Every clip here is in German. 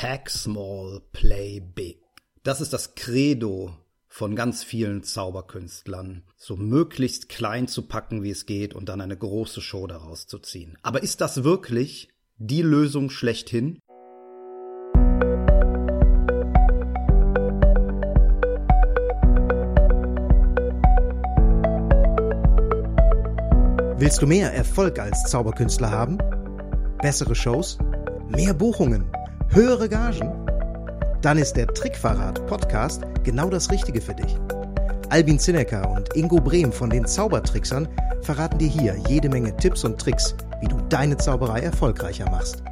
Pack Small, Play Big. Das ist das Credo von ganz vielen Zauberkünstlern, so möglichst klein zu packen, wie es geht und dann eine große Show daraus zu ziehen. Aber ist das wirklich die Lösung schlechthin? Willst du mehr Erfolg als Zauberkünstler haben? Bessere Shows? Mehr Buchungen? Höhere Gagen? Dann ist der Trickverrat Podcast genau das Richtige für dich. Albin Zinecker und Ingo Brehm von den Zaubertricksern verraten dir hier jede Menge Tipps und Tricks, wie du deine Zauberei erfolgreicher machst.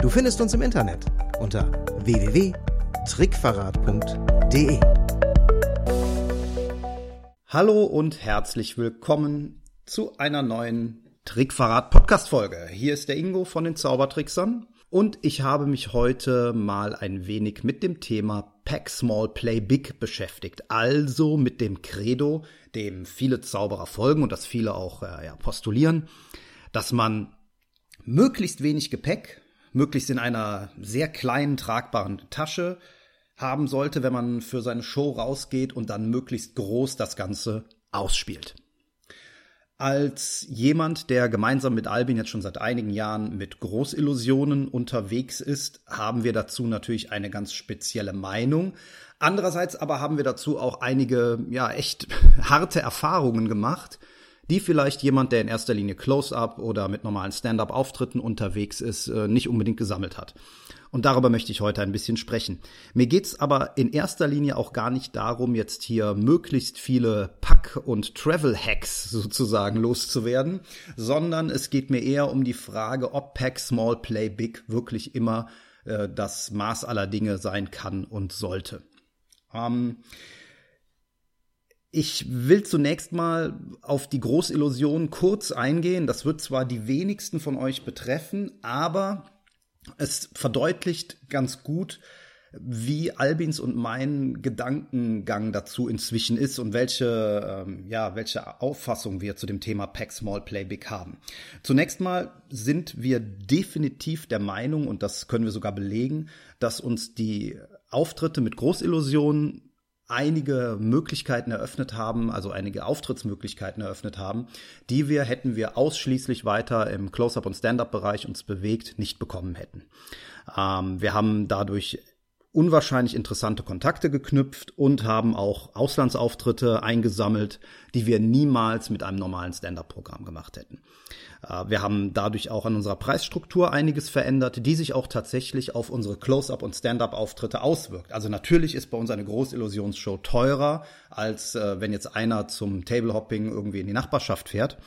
Du findest uns im Internet unter www.trickverrat.de. Hallo und herzlich willkommen zu einer neuen Trickverrat Podcast Folge. Hier ist der Ingo von den Zaubertricksern und ich habe mich heute mal ein wenig mit dem Thema Pack Small Play Big beschäftigt. Also mit dem Credo, dem viele Zauberer folgen und das viele auch äh, ja, postulieren, dass man möglichst wenig Gepäck, möglichst in einer sehr kleinen tragbaren Tasche haben sollte, wenn man für seine Show rausgeht und dann möglichst groß das Ganze ausspielt als jemand, der gemeinsam mit Albin jetzt schon seit einigen Jahren mit Großillusionen unterwegs ist, haben wir dazu natürlich eine ganz spezielle Meinung. Andererseits aber haben wir dazu auch einige, ja, echt harte Erfahrungen gemacht, die vielleicht jemand, der in erster Linie Close-up oder mit normalen Stand-up-Auftritten unterwegs ist, äh, nicht unbedingt gesammelt hat. Und darüber möchte ich heute ein bisschen sprechen. Mir geht's aber in erster Linie auch gar nicht darum, jetzt hier möglichst viele Pack- und Travel-Hacks sozusagen loszuwerden, sondern es geht mir eher um die Frage, ob Pack Small Play Big wirklich immer äh, das Maß aller Dinge sein kann und sollte. Ähm, ich will zunächst mal auf die Großillusion kurz eingehen. Das wird zwar die wenigsten von euch betreffen, aber es verdeutlicht ganz gut, wie Albins und mein Gedankengang dazu inzwischen ist und welche, ähm, ja, welche Auffassung wir zu dem Thema Pack Small Play Big haben. Zunächst mal sind wir definitiv der Meinung, und das können wir sogar belegen, dass uns die Auftritte mit Großillusionen einige Möglichkeiten eröffnet haben, also einige Auftrittsmöglichkeiten eröffnet haben, die wir, hätten wir ausschließlich weiter im Close-up und Stand-up-Bereich uns bewegt, nicht bekommen hätten. Ähm, wir haben dadurch unwahrscheinlich interessante Kontakte geknüpft und haben auch Auslandsauftritte eingesammelt, die wir niemals mit einem normalen Stand-up-Programm gemacht hätten. Äh, wir haben dadurch auch an unserer Preisstruktur einiges verändert, die sich auch tatsächlich auf unsere Close-up und Stand-up-Auftritte auswirkt. Also natürlich ist bei uns eine Großillusionsshow teurer, als äh, wenn jetzt einer zum Tablehopping irgendwie in die Nachbarschaft fährt.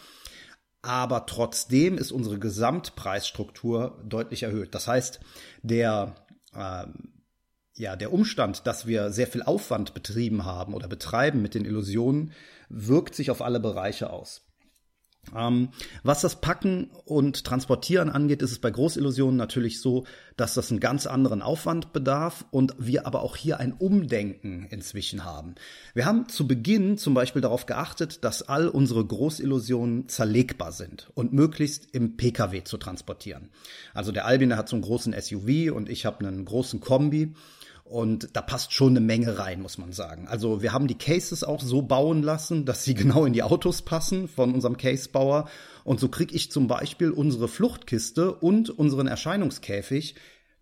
Aber trotzdem ist unsere Gesamtpreisstruktur deutlich erhöht. Das heißt, der äh, ja, der Umstand, dass wir sehr viel Aufwand betrieben haben oder betreiben mit den Illusionen, wirkt sich auf alle Bereiche aus. Ähm, was das Packen und Transportieren angeht, ist es bei Großillusionen natürlich so, dass das einen ganz anderen Aufwand bedarf und wir aber auch hier ein Umdenken inzwischen haben. Wir haben zu Beginn zum Beispiel darauf geachtet, dass all unsere Großillusionen zerlegbar sind und möglichst im Pkw zu transportieren. Also der Albin hat so einen großen SUV und ich habe einen großen Kombi. Und da passt schon eine Menge rein, muss man sagen. Also wir haben die Cases auch so bauen lassen, dass sie genau in die Autos passen von unserem Casebauer. Und so kriege ich zum Beispiel unsere Fluchtkiste und unseren Erscheinungskäfig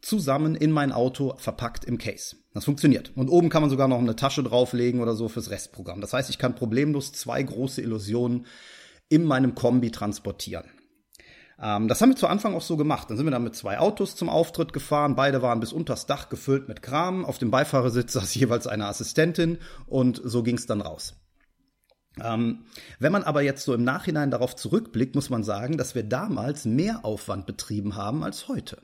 zusammen in mein Auto verpackt im Case. Das funktioniert. Und oben kann man sogar noch eine Tasche drauflegen oder so fürs Restprogramm. Das heißt, ich kann problemlos zwei große Illusionen in meinem Kombi transportieren. Ähm, das haben wir zu Anfang auch so gemacht. Dann sind wir dann mit zwei Autos zum Auftritt gefahren. Beide waren bis unters Dach gefüllt mit Kram. Auf dem Beifahrersitz saß jeweils eine Assistentin und so ging es dann raus. Ähm, wenn man aber jetzt so im Nachhinein darauf zurückblickt, muss man sagen, dass wir damals mehr Aufwand betrieben haben als heute.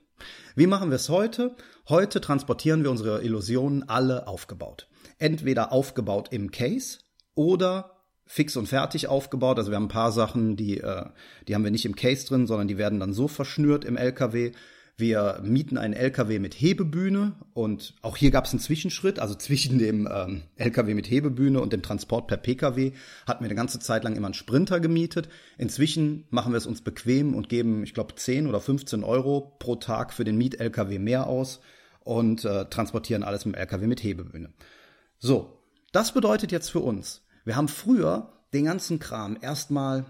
Wie machen wir es heute? Heute transportieren wir unsere Illusionen alle aufgebaut. Entweder aufgebaut im Case oder fix und fertig aufgebaut. Also wir haben ein paar Sachen, die, äh, die haben wir nicht im Case drin, sondern die werden dann so verschnürt im LKW. Wir mieten einen LKW mit Hebebühne und auch hier gab es einen Zwischenschritt, also zwischen dem ähm, LKW mit Hebebühne und dem Transport per PKW hatten wir eine ganze Zeit lang immer einen Sprinter gemietet. Inzwischen machen wir es uns bequem und geben, ich glaube, 10 oder 15 Euro pro Tag für den Miet-LKW mehr aus und äh, transportieren alles mit dem LKW mit Hebebühne. So, das bedeutet jetzt für uns, wir haben früher den ganzen Kram erstmal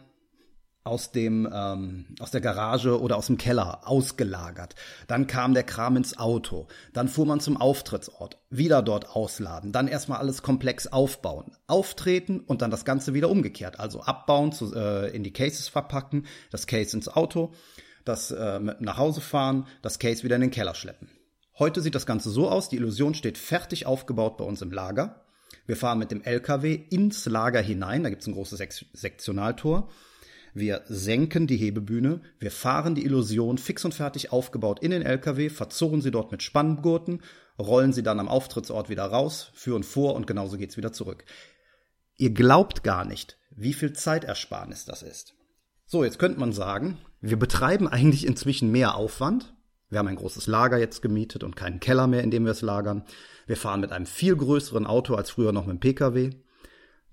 aus dem ähm, aus der Garage oder aus dem Keller ausgelagert. Dann kam der Kram ins Auto. Dann fuhr man zum Auftrittsort, wieder dort ausladen. Dann erstmal alles komplex aufbauen, auftreten und dann das Ganze wieder umgekehrt. Also abbauen, zu, äh, in die Cases verpacken, das Case ins Auto, das äh, nach Hause fahren, das Case wieder in den Keller schleppen. Heute sieht das Ganze so aus: Die Illusion steht fertig aufgebaut bei uns im Lager. Wir fahren mit dem LKW ins Lager hinein. Da gibt es ein großes Sektionaltor wir senken die Hebebühne, wir fahren die Illusion fix und fertig aufgebaut in den LKW, verzurren sie dort mit Spanngurten, rollen sie dann am Auftrittsort wieder raus, führen vor und genauso geht's wieder zurück. Ihr glaubt gar nicht, wie viel Zeitersparnis das ist. So, jetzt könnte man sagen, wir betreiben eigentlich inzwischen mehr Aufwand. Wir haben ein großes Lager jetzt gemietet und keinen Keller mehr, in dem wir es lagern. Wir fahren mit einem viel größeren Auto als früher noch mit dem Pkw.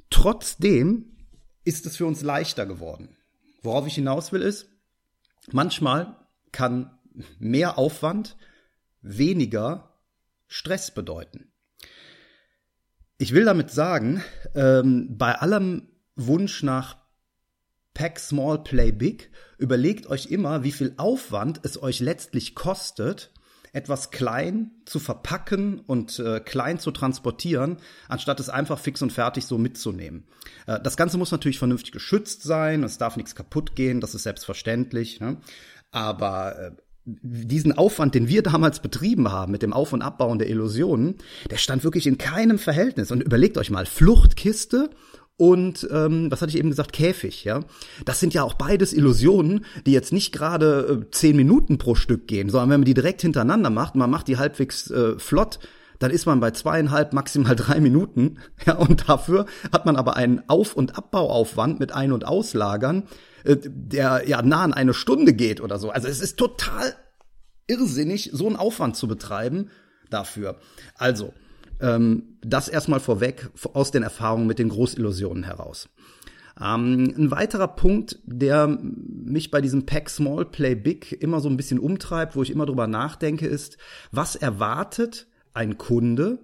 Trotzdem ist es für uns leichter geworden. Worauf ich hinaus will ist, manchmal kann mehr Aufwand weniger Stress bedeuten. Ich will damit sagen, ähm, bei allem Wunsch nach Pack Small, Play Big, überlegt euch immer, wie viel Aufwand es euch letztlich kostet, etwas klein zu verpacken und äh, klein zu transportieren, anstatt es einfach fix und fertig so mitzunehmen. Äh, das Ganze muss natürlich vernünftig geschützt sein, es darf nichts kaputt gehen, das ist selbstverständlich. Ne? Aber äh, diesen Aufwand, den wir damals betrieben haben mit dem Auf- und Abbauen der Illusionen, der stand wirklich in keinem Verhältnis. Und überlegt euch mal, Fluchtkiste und ähm, was hatte ich eben gesagt, Käfig, ja. Das sind ja auch beides Illusionen, die jetzt nicht gerade äh, zehn Minuten pro Stück gehen, sondern wenn man die direkt hintereinander macht, man macht die halbwegs äh, flott, dann ist man bei zweieinhalb, maximal drei Minuten, ja, und dafür hat man aber einen Auf- und Abbauaufwand mit Ein- und Auslagern, äh, der ja nah an eine Stunde geht oder so. Also es ist total irrsinnig, so einen Aufwand zu betreiben dafür. Also, ähm, das erstmal vorweg aus den Erfahrungen mit den Großillusionen heraus. Ähm, ein weiterer Punkt, der mich bei diesem Pack Small Play Big immer so ein bisschen umtreibt, wo ich immer drüber nachdenke, ist, was erwartet ein Kunde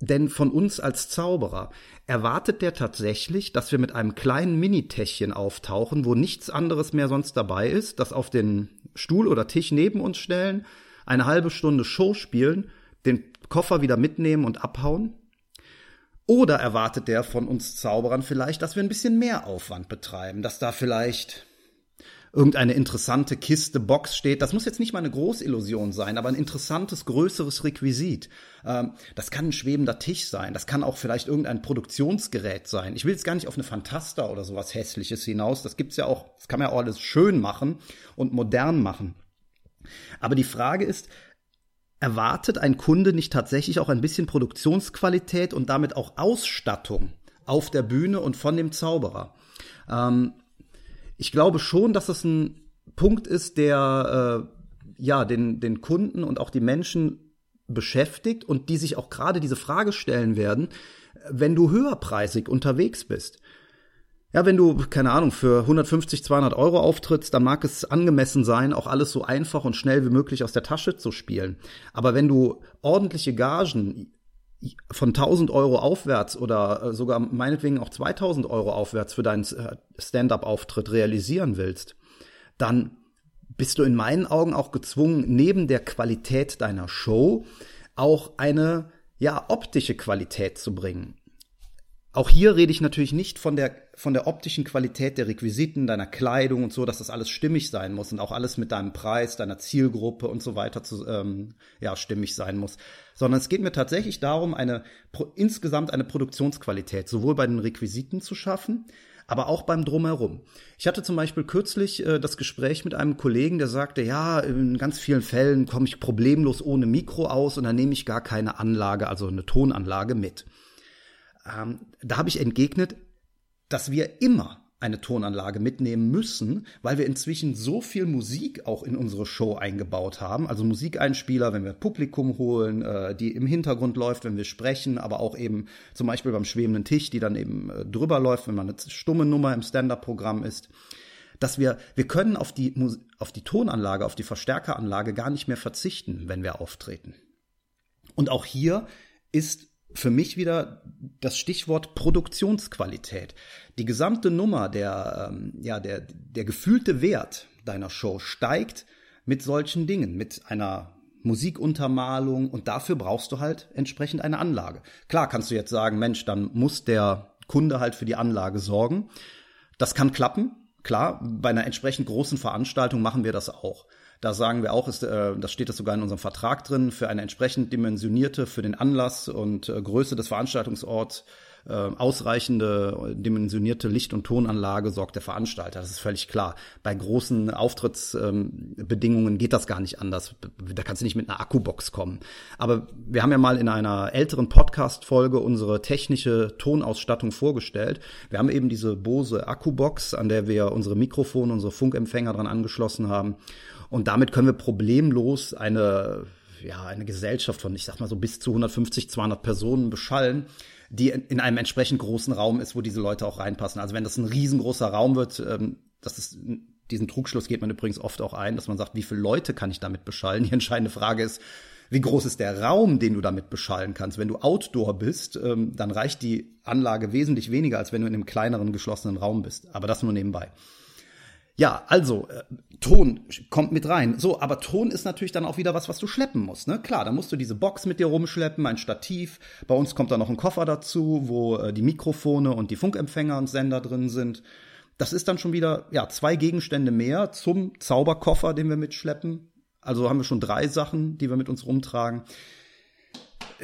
denn von uns als Zauberer? Erwartet der tatsächlich, dass wir mit einem kleinen Mini-Täschchen auftauchen, wo nichts anderes mehr sonst dabei ist, das auf den Stuhl oder Tisch neben uns stellen, eine halbe Stunde Show spielen, den Koffer wieder mitnehmen und abhauen? Oder erwartet der von uns Zauberern vielleicht, dass wir ein bisschen mehr Aufwand betreiben, dass da vielleicht irgendeine interessante Kiste, Box steht. Das muss jetzt nicht mal eine Großillusion sein, aber ein interessantes, größeres Requisit. Ähm, das kann ein schwebender Tisch sein. Das kann auch vielleicht irgendein Produktionsgerät sein. Ich will jetzt gar nicht auf eine Fantasta oder sowas Hässliches hinaus. Das gibt's ja auch, das kann man ja auch alles schön machen und modern machen. Aber die Frage ist, erwartet ein Kunde nicht tatsächlich auch ein bisschen Produktionsqualität und damit auch Ausstattung auf der Bühne und von dem Zauberer? Ähm, ich glaube schon, dass das ein Punkt ist, der äh, ja den, den Kunden und auch die Menschen beschäftigt und die sich auch gerade diese Frage stellen werden, wenn du höherpreisig unterwegs bist. Ja, wenn du, keine Ahnung, für 150, 200 Euro auftrittst, dann mag es angemessen sein, auch alles so einfach und schnell wie möglich aus der Tasche zu spielen. Aber wenn du ordentliche Gagen von 1000 Euro aufwärts oder äh, sogar meinetwegen auch 2000 Euro aufwärts für deinen äh, Stand-up-Auftritt realisieren willst, dann bist du in meinen Augen auch gezwungen, neben der Qualität deiner Show auch eine ja optische Qualität zu bringen. Auch hier rede ich natürlich nicht von der, von der optischen Qualität der Requisiten, deiner Kleidung und so, dass das alles stimmig sein muss und auch alles mit deinem Preis, deiner Zielgruppe und so weiter zu, ähm, ja, stimmig sein muss. Sondern es geht mir tatsächlich darum, eine, insgesamt eine Produktionsqualität sowohl bei den Requisiten zu schaffen, aber auch beim Drumherum. Ich hatte zum Beispiel kürzlich äh, das Gespräch mit einem Kollegen, der sagte, ja, in ganz vielen Fällen komme ich problemlos ohne Mikro aus und dann nehme ich gar keine Anlage, also eine Tonanlage mit ähm, da habe ich entgegnet, dass wir immer eine Tonanlage mitnehmen müssen, weil wir inzwischen so viel Musik auch in unsere Show eingebaut haben. Also Musikeinspieler, wenn wir Publikum holen, äh, die im Hintergrund läuft, wenn wir sprechen, aber auch eben zum Beispiel beim schwebenden Tisch, die dann eben äh, drüber läuft, wenn man eine stumme Nummer im Stand-up-Programm ist. Dass wir, wir können auf die, auf die Tonanlage, auf die Verstärkeranlage gar nicht mehr verzichten, wenn wir auftreten. Und auch hier ist für mich wieder das Stichwort Produktionsqualität. Die gesamte Nummer, der, ähm, ja, der, der gefühlte Wert deiner Show steigt mit solchen Dingen, mit einer Musikuntermalung und dafür brauchst du halt entsprechend eine Anlage. Klar kannst du jetzt sagen, Mensch, dann muss der Kunde halt für die Anlage sorgen. Das kann klappen. Klar, bei einer entsprechend großen Veranstaltung machen wir das auch. Da sagen wir auch, ist, äh, das steht das sogar in unserem Vertrag drin, für eine entsprechend dimensionierte, für den Anlass und äh, Größe des Veranstaltungsorts äh, ausreichende, dimensionierte Licht- und Tonanlage sorgt der Veranstalter. Das ist völlig klar. Bei großen Auftrittsbedingungen ähm, geht das gar nicht anders. Da kannst du nicht mit einer Akkubox kommen. Aber wir haben ja mal in einer älteren Podcast-Folge unsere technische Tonausstattung vorgestellt. Wir haben eben diese Bose Akkubox, an der wir unsere Mikrofone, unsere Funkempfänger dran angeschlossen haben. Und damit können wir problemlos eine ja, eine Gesellschaft von, ich sag mal so bis zu 150, 200 Personen beschallen die in einem entsprechend großen Raum ist, wo diese Leute auch reinpassen. Also wenn das ein riesengroßer Raum wird, ähm, das ist diesen Trugschluss geht man übrigens oft auch ein, dass man sagt, wie viele Leute kann ich damit beschallen? Die entscheidende Frage ist, wie groß ist der Raum, den du damit beschallen kannst? Wenn du Outdoor bist, ähm, dann reicht die Anlage wesentlich weniger, als wenn du in einem kleineren geschlossenen Raum bist. Aber das nur nebenbei. Ja, also äh, Ton kommt mit rein. So, aber Ton ist natürlich dann auch wieder was, was du schleppen musst. Ne? Klar, da musst du diese Box mit dir rumschleppen, ein Stativ. Bei uns kommt da noch ein Koffer dazu, wo äh, die Mikrofone und die Funkempfänger und Sender drin sind. Das ist dann schon wieder ja zwei Gegenstände mehr zum Zauberkoffer, den wir mitschleppen. Also haben wir schon drei Sachen, die wir mit uns rumtragen.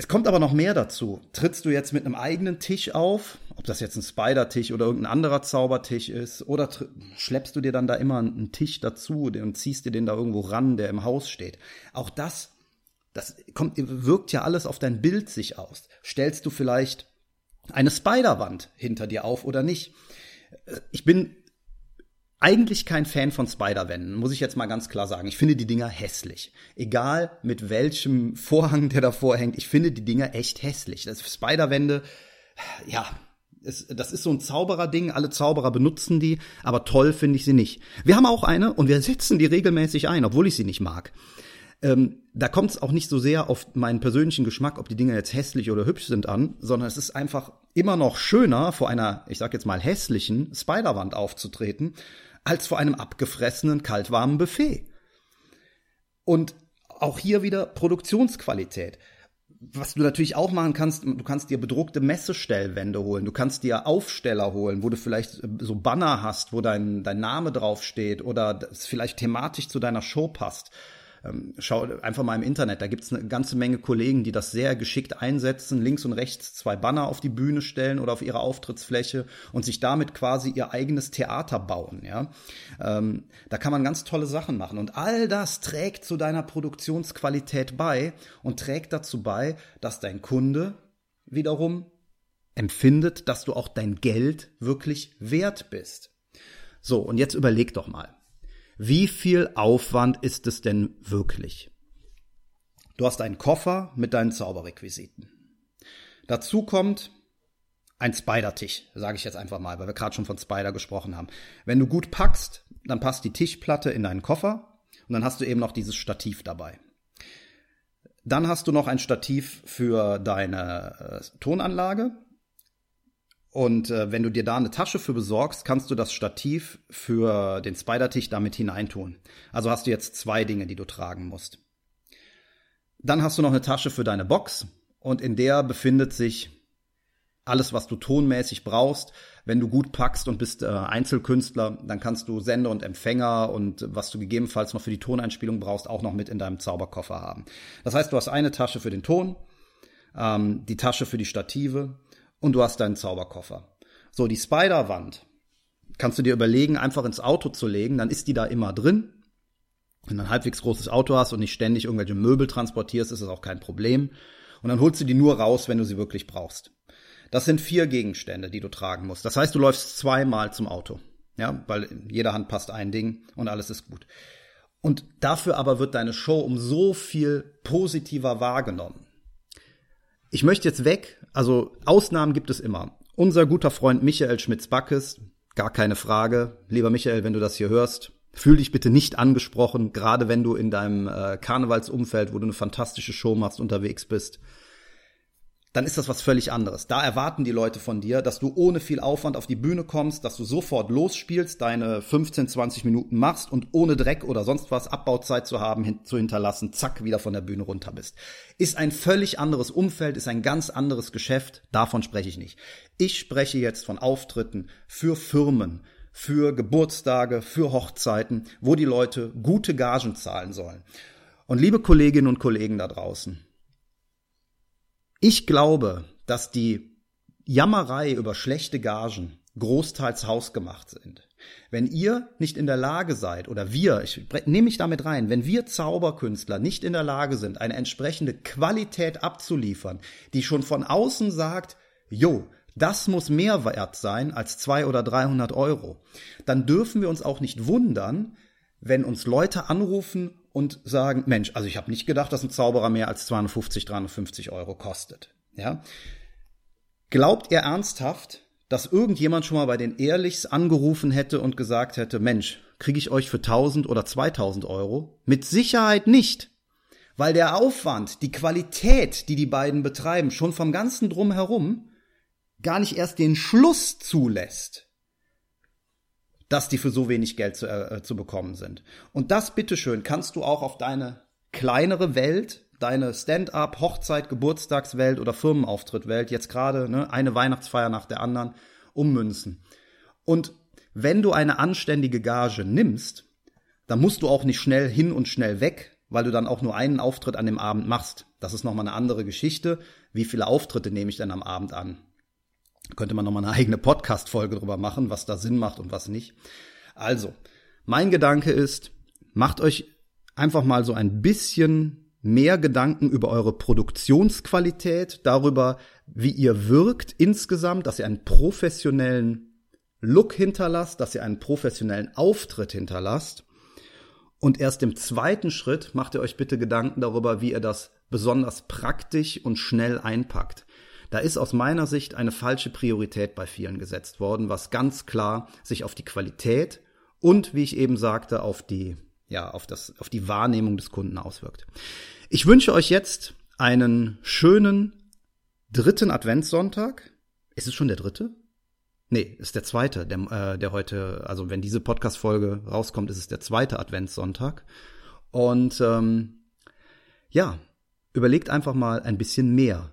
Es kommt aber noch mehr dazu. Trittst du jetzt mit einem eigenen Tisch auf, ob das jetzt ein Spider-Tisch oder irgendein anderer Zaubertisch ist, oder schleppst du dir dann da immer einen Tisch dazu und ziehst dir den da irgendwo ran, der im Haus steht. Auch das, das kommt, wirkt ja alles auf dein Bild sich aus. Stellst du vielleicht eine Spider-Wand hinter dir auf oder nicht? Ich bin eigentlich kein Fan von Spider-Wänden, muss ich jetzt mal ganz klar sagen. Ich finde die Dinger hässlich. Egal mit welchem Vorhang der davor hängt, ich finde die Dinger echt hässlich. Das Spider-Wände, ja, es, das ist so ein Zauberer-Ding. Alle Zauberer benutzen die, aber toll finde ich sie nicht. Wir haben auch eine und wir setzen die regelmäßig ein, obwohl ich sie nicht mag. Ähm, da kommt es auch nicht so sehr auf meinen persönlichen Geschmack, ob die Dinger jetzt hässlich oder hübsch sind an, sondern es ist einfach immer noch schöner, vor einer, ich sag jetzt mal hässlichen Spiderwand aufzutreten als vor einem abgefressenen kaltwarmen Buffet. Und auch hier wieder Produktionsqualität. Was du natürlich auch machen kannst, du kannst dir bedruckte Messestellwände holen, du kannst dir Aufsteller holen, wo du vielleicht so Banner hast, wo dein, dein Name draufsteht oder das vielleicht thematisch zu deiner Show passt. Ähm, schau einfach mal im Internet, da gibt es eine ganze Menge Kollegen, die das sehr geschickt einsetzen, links und rechts zwei Banner auf die Bühne stellen oder auf ihre Auftrittsfläche und sich damit quasi ihr eigenes Theater bauen. Ja, ähm, da kann man ganz tolle Sachen machen und all das trägt zu deiner Produktionsqualität bei und trägt dazu bei, dass dein Kunde wiederum empfindet, dass du auch dein Geld wirklich wert bist. So, und jetzt überleg doch mal wie viel Aufwand ist es denn wirklich? Du hast einen Koffer mit deinen Zauberrequisiten. Dazu kommt ein Spider-Tisch, sage ich jetzt einfach mal, weil wir gerade schon von Spider gesprochen haben. Wenn du gut packst, dann passt die Tischplatte in deinen Koffer und dann hast du eben noch dieses Stativ dabei. Dann hast du noch ein Stativ für deine äh, Tonanlage und äh, wenn du dir da eine Tasche für besorgst, kannst du das Stativ für den Spider-Tisch damit hineintun. Also hast du jetzt zwei Dinge, die du tragen musst. Dann hast du noch eine Tasche für deine Box und in der befindet sich alles, was du tonmäßig brauchst. Wenn du gut packst und bist äh, Einzelkünstler, dann kannst du Sender und Empfänger und was du gegebenenfalls noch für die Toneinspielung brauchst, auch noch mit in deinem Zauberkoffer haben. Das heißt, du hast eine Tasche für den Ton, ähm, die Tasche für die Stative und du hast deinen Zauberkoffer. So, die Spider-Wand kannst du dir überlegen, einfach ins Auto zu legen, dann ist die da immer drin. Wenn du ein halbwegs großes Auto hast und nicht ständig irgendwelche Möbel transportierst, ist das auch kein Problem. Und dann holst du die nur raus, wenn du sie wirklich brauchst. Das sind vier Gegenstände, die du tragen musst. Das heißt, du läufst zweimal zum Auto. Ja, weil in jeder Hand passt ein Ding und alles ist gut. Und dafür aber wird deine Show um so viel positiver wahrgenommen. Ich möchte jetzt weg, also Ausnahmen gibt es immer. Unser guter Freund Michael Schmitz-Backes, gar keine Frage. Lieber Michael, wenn du das hier hörst, Fühl dich bitte nicht angesprochen, gerade wenn du in deinem äh, Karnevalsumfeld, wo du eine fantastische Show machst, unterwegs bist dann ist das was völlig anderes. Da erwarten die Leute von dir, dass du ohne viel Aufwand auf die Bühne kommst, dass du sofort losspielst, deine 15, 20 Minuten machst und ohne Dreck oder sonst was Abbauzeit zu haben, hin, zu hinterlassen, zack, wieder von der Bühne runter bist. Ist ein völlig anderes Umfeld, ist ein ganz anderes Geschäft, davon spreche ich nicht. Ich spreche jetzt von Auftritten für Firmen, für Geburtstage, für Hochzeiten, wo die Leute gute Gagen zahlen sollen. Und liebe Kolleginnen und Kollegen da draußen, ich glaube, dass die Jammerei über schlechte Gagen großteils hausgemacht sind. Wenn ihr nicht in der Lage seid, oder wir, ich nehme mich damit rein, wenn wir Zauberkünstler nicht in der Lage sind, eine entsprechende Qualität abzuliefern, die schon von außen sagt, jo, das muss mehr wert sein als zwei oder 300 Euro, dann dürfen wir uns auch nicht wundern, wenn uns Leute anrufen und sagen, Mensch, also ich habe nicht gedacht, dass ein Zauberer mehr als 250, 350 Euro kostet. Ja? Glaubt ihr ernsthaft, dass irgendjemand schon mal bei den Ehrlichs angerufen hätte und gesagt hätte, Mensch, kriege ich euch für 1000 oder 2000 Euro? Mit Sicherheit nicht. Weil der Aufwand, die Qualität, die die beiden betreiben, schon vom ganzen Drumherum gar nicht erst den Schluss zulässt, dass die für so wenig Geld zu, äh, zu bekommen sind. Und das, bitteschön, kannst du auch auf deine kleinere Welt, deine Stand-up, Hochzeit, Geburtstagswelt oder Firmenauftrittwelt, jetzt gerade ne, eine Weihnachtsfeier nach der anderen, ummünzen. Und wenn du eine anständige Gage nimmst, dann musst du auch nicht schnell hin und schnell weg, weil du dann auch nur einen Auftritt an dem Abend machst. Das ist nochmal eine andere Geschichte. Wie viele Auftritte nehme ich denn am Abend an? Könnte man nochmal eine eigene Podcast-Folge drüber machen, was da Sinn macht und was nicht. Also, mein Gedanke ist, macht euch einfach mal so ein bisschen mehr Gedanken über eure Produktionsqualität, darüber, wie ihr wirkt insgesamt, dass ihr einen professionellen Look hinterlasst, dass ihr einen professionellen Auftritt hinterlasst. Und erst im zweiten Schritt macht ihr euch bitte Gedanken darüber, wie ihr das besonders praktisch und schnell einpackt. Da ist aus meiner Sicht eine falsche Priorität bei vielen gesetzt worden, was ganz klar sich auf die Qualität und, wie ich eben sagte, auf die, ja, auf das, auf die Wahrnehmung des Kunden auswirkt. Ich wünsche euch jetzt einen schönen dritten Adventssonntag. Ist es schon der dritte? Nee, ist der zweite, der, äh, der heute, also wenn diese Podcast-Folge rauskommt, ist es der zweite Adventssonntag. Und ähm, ja, überlegt einfach mal ein bisschen mehr